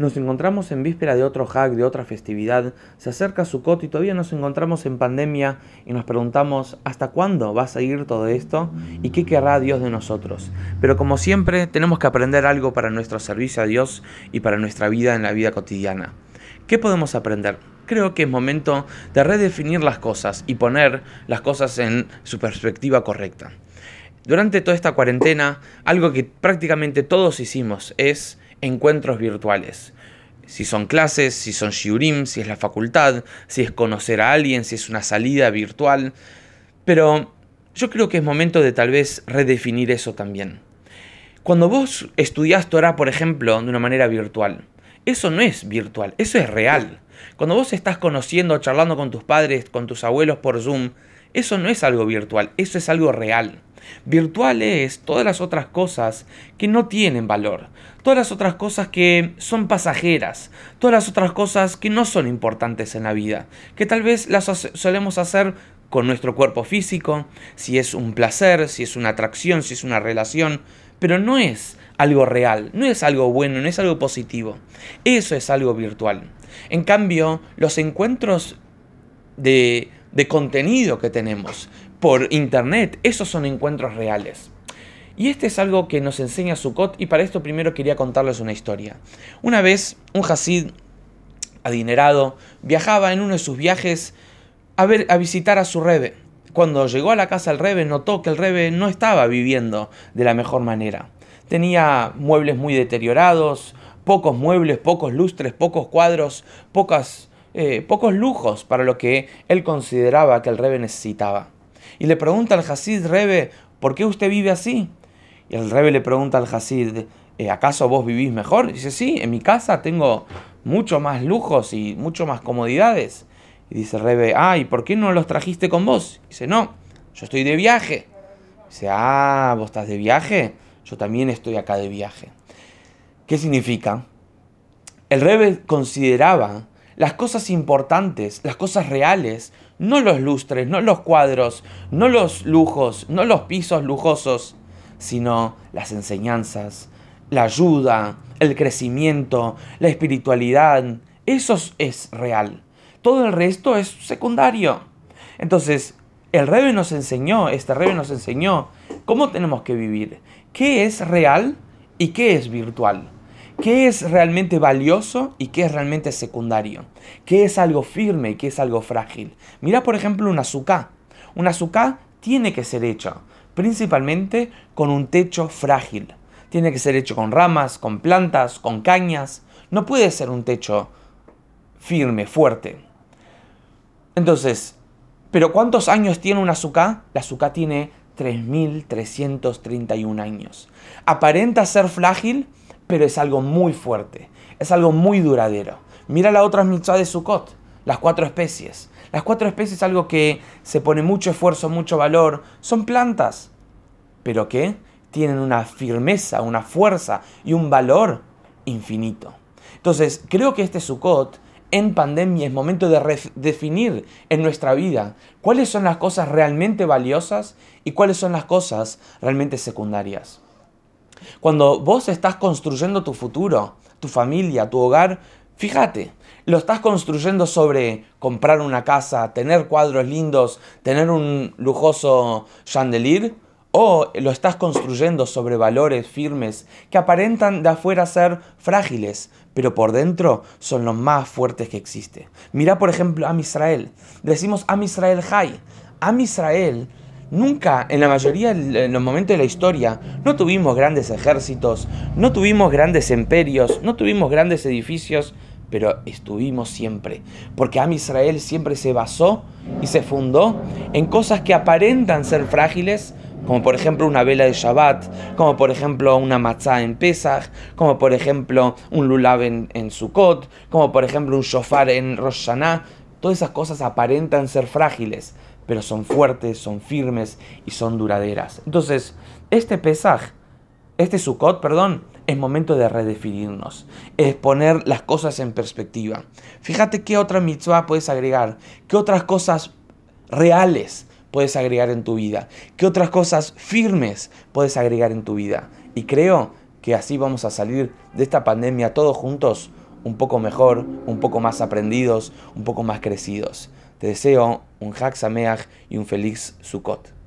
Nos encontramos en víspera de otro hack, de otra festividad, se acerca Sukkot y todavía nos encontramos en pandemia y nos preguntamos ¿hasta cuándo va a seguir todo esto? ¿Y qué querrá Dios de nosotros? Pero como siempre tenemos que aprender algo para nuestro servicio a Dios y para nuestra vida en la vida cotidiana. ¿Qué podemos aprender? Creo que es momento de redefinir las cosas y poner las cosas en su perspectiva correcta. Durante toda esta cuarentena, algo que prácticamente todos hicimos es encuentros virtuales. Si son clases, si son shiurim, si es la facultad, si es conocer a alguien, si es una salida virtual. Pero yo creo que es momento de tal vez redefinir eso también. Cuando vos estudiás Torah, por ejemplo, de una manera virtual, eso no es virtual, eso es real. Cuando vos estás conociendo, charlando con tus padres, con tus abuelos por Zoom, eso no es algo virtual, eso es algo real. Virtual es todas las otras cosas que no tienen valor, todas las otras cosas que son pasajeras, todas las otras cosas que no son importantes en la vida, que tal vez las solemos hacer con nuestro cuerpo físico, si es un placer, si es una atracción, si es una relación, pero no es algo real, no es algo bueno, no es algo positivo. Eso es algo virtual. En cambio, los encuentros de, de contenido que tenemos, por internet. Esos son encuentros reales. Y este es algo que nos enseña Sukkot y para esto primero quería contarles una historia. Una vez un Hasid adinerado viajaba en uno de sus viajes a, a visitar a su Rebe. Cuando llegó a la casa del Rebe notó que el Rebe no estaba viviendo de la mejor manera. Tenía muebles muy deteriorados, pocos muebles, pocos lustres, pocos cuadros, pocas, eh, pocos lujos para lo que él consideraba que el Rebe necesitaba y le pregunta al Hasid, Rebe, ¿por qué usted vive así? Y el Rebe le pregunta al Hasid, eh, ¿acaso vos vivís mejor? Dice, sí, en mi casa tengo mucho más lujos y mucho más comodidades. Y dice el Rebe, ah, ¿y por qué no los trajiste con vos? Dice, no, yo estoy de viaje. dice, ah, ¿vos estás de viaje? Yo también estoy acá de viaje. ¿Qué significa? El Rebe consideraba las cosas importantes, las cosas reales, no los lustres, no los cuadros, no los lujos, no los pisos lujosos, sino las enseñanzas, la ayuda, el crecimiento, la espiritualidad. Eso es real. Todo el resto es secundario. Entonces, el Rebe nos enseñó, este Rebe nos enseñó cómo tenemos que vivir, qué es real y qué es virtual qué es realmente valioso y qué es realmente secundario, qué es algo firme y qué es algo frágil. Mira, por ejemplo, un azúcar. Un azúcar tiene que ser hecho principalmente con un techo frágil. Tiene que ser hecho con ramas, con plantas, con cañas. No puede ser un techo firme, fuerte. Entonces, ¿pero cuántos años tiene un azúcar? La azúcar tiene 3.331 años. ¿Aparenta ser frágil? Pero es algo muy fuerte, es algo muy duradero. Mira la otra mitzvah de Sukkot, las cuatro especies. Las cuatro especies es algo que se pone mucho esfuerzo, mucho valor, son plantas, pero que tienen una firmeza, una fuerza y un valor infinito. Entonces, creo que este Sukkot en pandemia es momento de definir en nuestra vida cuáles son las cosas realmente valiosas y cuáles son las cosas realmente secundarias. Cuando vos estás construyendo tu futuro, tu familia, tu hogar, fíjate, lo estás construyendo sobre comprar una casa, tener cuadros lindos, tener un lujoso chandelier, o lo estás construyendo sobre valores firmes que aparentan de afuera ser frágiles, pero por dentro son los más fuertes que existe. Mira por ejemplo a Israel. Decimos a Israel Hay. Am Israel Nunca, en la mayoría de los momentos de la historia, no tuvimos grandes ejércitos, no tuvimos grandes imperios, no tuvimos grandes edificios, pero estuvimos siempre. Porque Am Israel siempre se basó y se fundó en cosas que aparentan ser frágiles, como por ejemplo una vela de Shabbat, como por ejemplo una matzah en Pesach, como por ejemplo un lulav en, en Sukkot, como por ejemplo un shofar en Rosh Hashanah. Todas esas cosas aparentan ser frágiles, pero son fuertes, son firmes y son duraderas. Entonces, este Pesaj, este Sukkot, perdón, es momento de redefinirnos, es poner las cosas en perspectiva. Fíjate qué otra mitzvah puedes agregar, qué otras cosas reales puedes agregar en tu vida, qué otras cosas firmes puedes agregar en tu vida. Y creo que así vamos a salir de esta pandemia todos juntos un poco mejor, un poco más aprendidos, un poco más crecidos. Te deseo un Hak Sameach y un feliz Sukkot.